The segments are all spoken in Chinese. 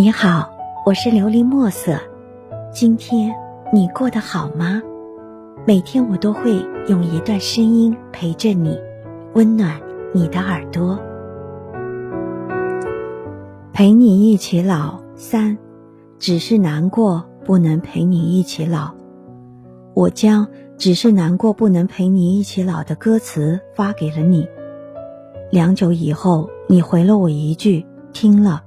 你好，我是琉璃墨色。今天你过得好吗？每天我都会用一段声音陪着你，温暖你的耳朵。陪你一起老三，只是难过不能陪你一起老。我将只是难过不能陪你一起老的歌词发给了你。良久以后，你回了我一句：“听了。”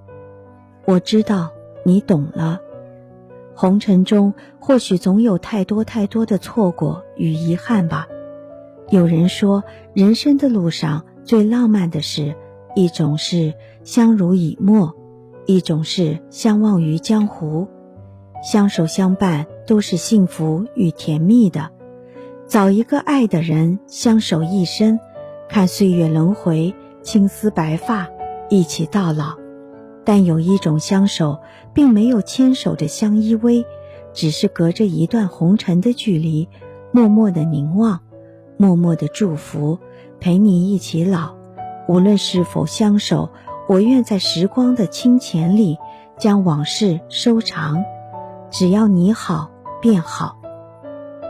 我知道你懂了。红尘中或许总有太多太多的错过与遗憾吧。有人说，人生的路上最浪漫的事，一种是相濡以沫，一种是相忘于江湖。相守相伴都是幸福与甜蜜的。找一个爱的人，相守一生，看岁月轮回，青丝白发，一起到老。但有一种相守，并没有牵手着相依偎，只是隔着一段红尘的距离，默默的凝望，默默的祝福，陪你一起老。无论是否相守，我愿在时光的清浅里，将往事收藏。只要你好，便好。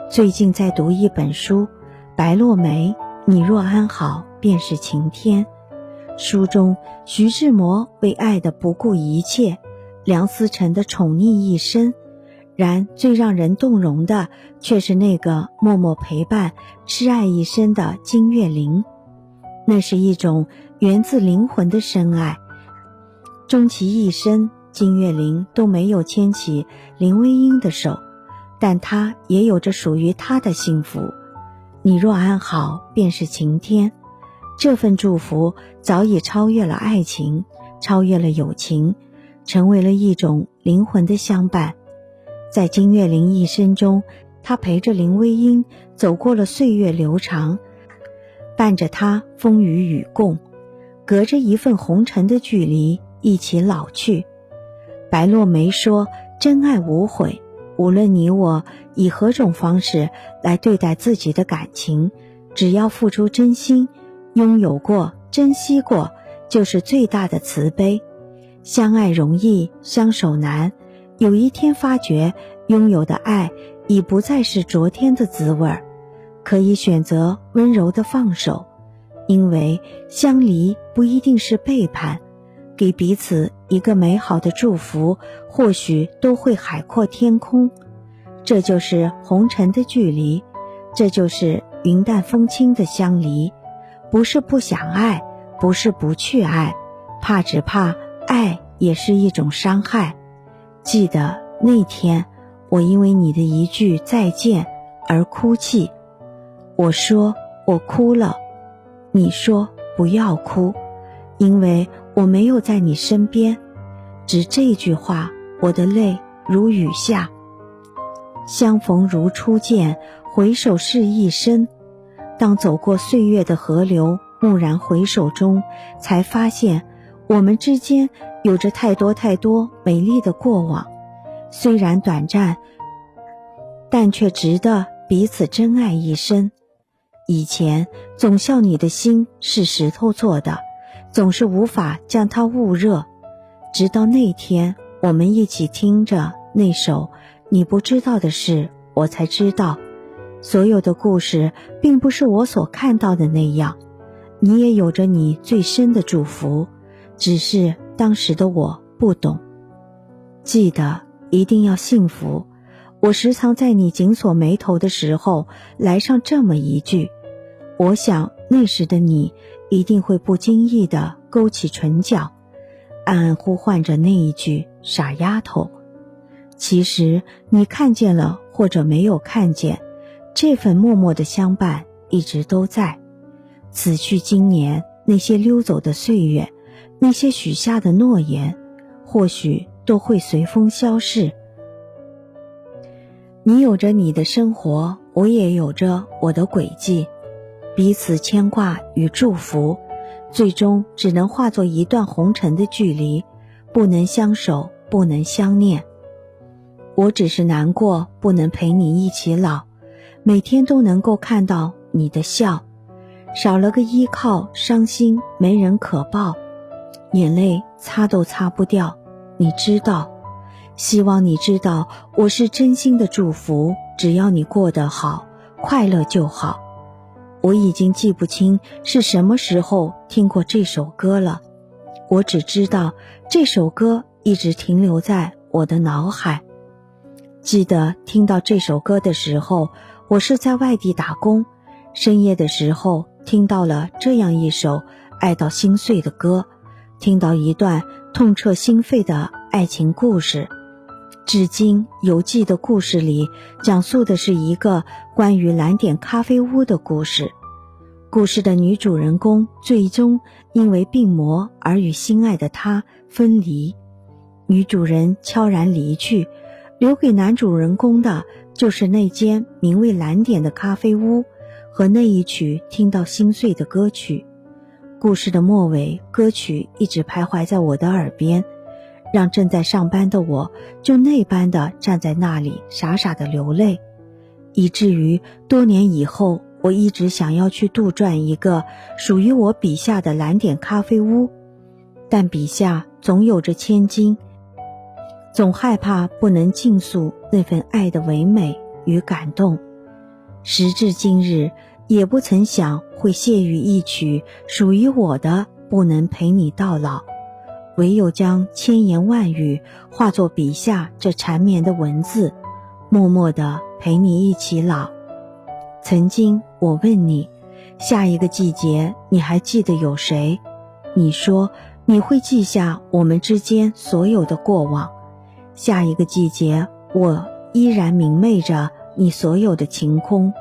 最近在读一本书，《白落梅》，你若安好，便是晴天。书中，徐志摩为爱的不顾一切，梁思成的宠溺一生。然最让人动容的，却是那个默默陪伴、痴爱一生的金岳霖。那是一种源自灵魂的深爱。终其一生，金岳霖都没有牵起林徽因的手，但他也有着属于他的幸福。你若安好，便是晴天。这份祝福早已超越了爱情，超越了友情，成为了一种灵魂的相伴。在金岳霖一生中，他陪着林徽因走过了岁月流长，伴着她风雨与共，隔着一份红尘的距离一起老去。白落梅说：“真爱无悔，无论你我以何种方式来对待自己的感情，只要付出真心。”拥有过，珍惜过，就是最大的慈悲。相爱容易，相守难。有一天发觉，拥有的爱已不再是昨天的滋味儿，可以选择温柔的放手。因为相离不一定是背叛，给彼此一个美好的祝福，或许都会海阔天空。这就是红尘的距离，这就是云淡风轻的相离。不是不想爱，不是不去爱，怕只怕爱也是一种伤害。记得那天，我因为你的一句再见而哭泣。我说我哭了，你说不要哭，因为我没有在你身边。只这句话，我的泪如雨下。相逢如初见，回首是一生。当走过岁月的河流，蓦然回首中，才发现我们之间有着太多太多美丽的过往。虽然短暂，但却值得彼此珍爱一生。以前总笑你的心是石头做的，总是无法将它焐热。直到那天，我们一起听着那首《你不知道的事》，我才知道。所有的故事并不是我所看到的那样，你也有着你最深的祝福，只是当时的我不懂。记得一定要幸福。我时常在你紧锁眉头的时候来上这么一句，我想那时的你一定会不经意的勾起唇角，暗暗呼唤着那一句“傻丫头”。其实你看见了，或者没有看见。这份默默的相伴一直都在，此去经年，那些溜走的岁月，那些许下的诺言，或许都会随风消逝。你有着你的生活，我也有着我的轨迹，彼此牵挂与祝福，最终只能化作一段红尘的距离，不能相守，不能相念。我只是难过，不能陪你一起老。每天都能够看到你的笑，少了个依靠，伤心没人可抱，眼泪擦都擦不掉。你知道。希望你知道，我是真心的祝福。只要你过得好，快乐就好。我已经记不清是什么时候听过这首歌了，我只知道这首歌一直停留在我的脑海。记得听到这首歌的时候，我是在外地打工，深夜的时候听到了这样一首爱到心碎的歌，听到一段痛彻心扉的爱情故事。至今犹记的故事里，讲述的是一个关于蓝点咖啡屋的故事。故事的女主人公最终因为病魔而与心爱的他分离，女主人悄然离去，留给男主人公的就是那间名为蓝点的咖啡屋和那一曲听到心碎的歌曲。故事的末尾，歌曲一直徘徊在我的耳边。让正在上班的我，就那般的站在那里，傻傻的流泪，以至于多年以后，我一直想要去杜撰一个属于我笔下的蓝点咖啡屋，但笔下总有着千金，总害怕不能尽诉那份爱的唯美与感动，时至今日，也不曾想会谢于一曲属于我的，不能陪你到老。唯有将千言万语化作笔下这缠绵的文字，默默地陪你一起老。曾经我问你，下一个季节你还记得有谁？你说你会记下我们之间所有的过往。下一个季节，我依然明媚着你所有的晴空。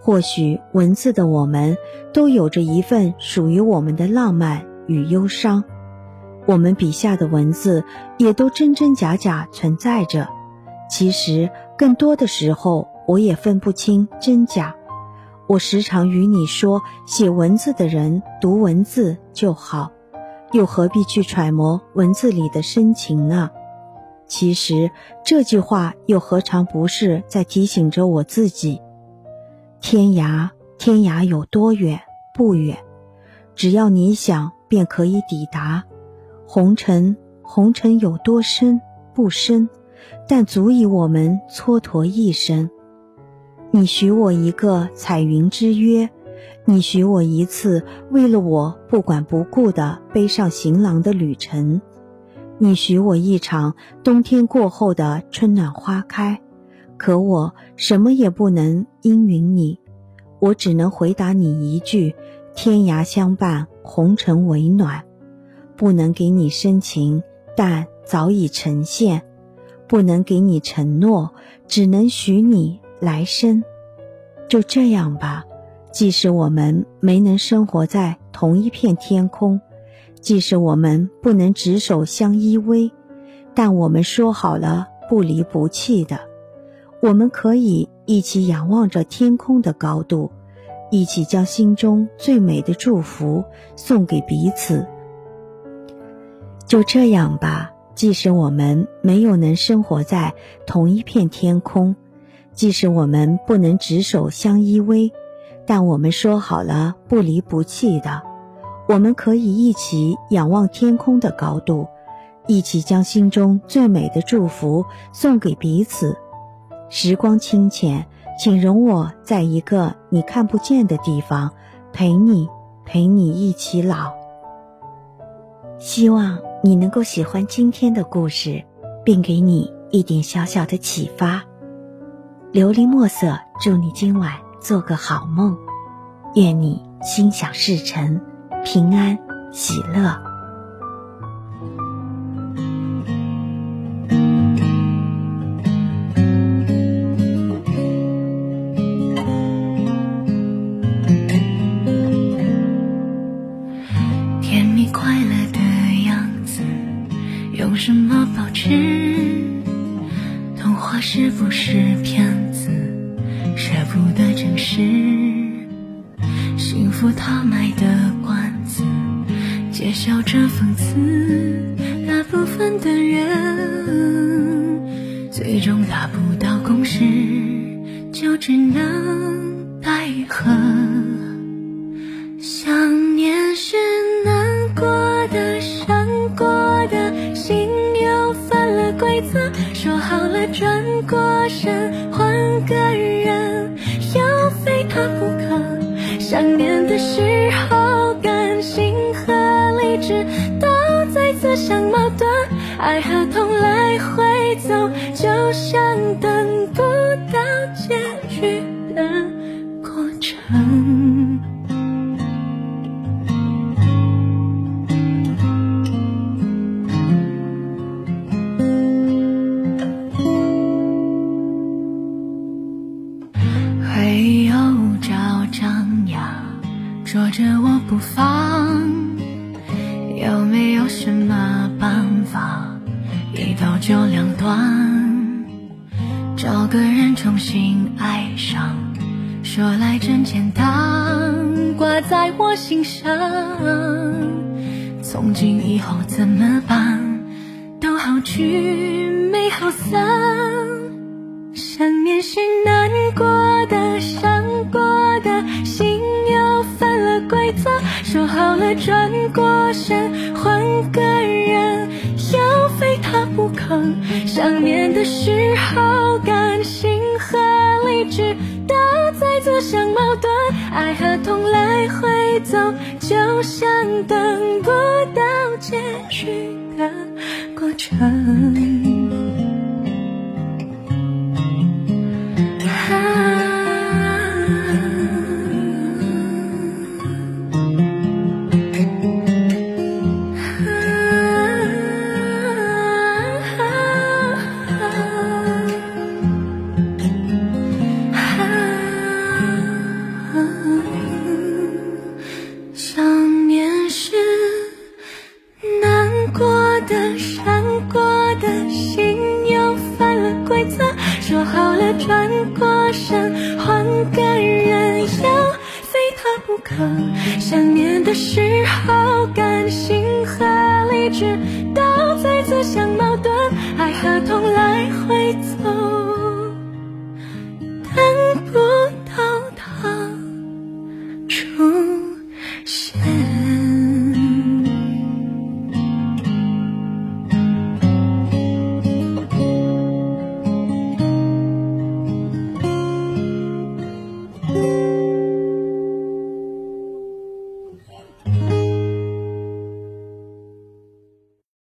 或许文字的我们，都有着一份属于我们的浪漫与忧伤。我们笔下的文字也都真真假假存在着，其实更多的时候我也分不清真假。我时常与你说，写文字的人读文字就好，又何必去揣摩文字里的深情呢？其实这句话又何尝不是在提醒着我自己：天涯，天涯有多远？不远，只要你想，便可以抵达。红尘，红尘有多深不深，但足以我们蹉跎一生。你许我一个彩云之约，你许我一次为了我不管不顾的背上行囊的旅程，你许我一场冬天过后的春暖花开。可我什么也不能应允你，我只能回答你一句：天涯相伴，红尘为暖。不能给你深情，但早已呈现；不能给你承诺，只能许你来生。就这样吧，即使我们没能生活在同一片天空，即使我们不能执手相依偎，但我们说好了不离不弃的。我们可以一起仰望着天空的高度，一起将心中最美的祝福送给彼此。就这样吧，即使我们没有能生活在同一片天空，即使我们不能执手相依偎，但我们说好了不离不弃的。我们可以一起仰望天空的高度，一起将心中最美的祝福送给彼此。时光清浅，请容我在一个你看不见的地方陪你，陪你一起老。希望。你能够喜欢今天的故事，并给你一点小小的启发。琉璃墨色，祝你今晚做个好梦，愿你心想事成，平安喜乐。看你快乐的样子，用什么保持？童话是不是骗子？舍不得真实，幸福他买的关子，揭晓着讽刺。大部分的人，最终达不到共识，就只能奈何。想念是难过的，伤过的，心又犯了规则。说好了转过身换个人，要非他不可。想念的时候，事都在自相矛盾，爱和痛来回走，就像等不到结局的一刀就两断？找个人重新爱上，说来真简单，挂在我心上。从今以后怎么办？都好聚没好散。想念是难过的、伤过的，心又犯了规则。说好了转过身换个人，非他不可。想念的时候，感性和理智都在自相矛盾，爱和痛来回走，就像等不到结局的过程。的、伤过的，心又犯了规则。说好了转过身换个人，要非他不可。想念的时候，感性和理智都在自相矛盾，爱和痛来回。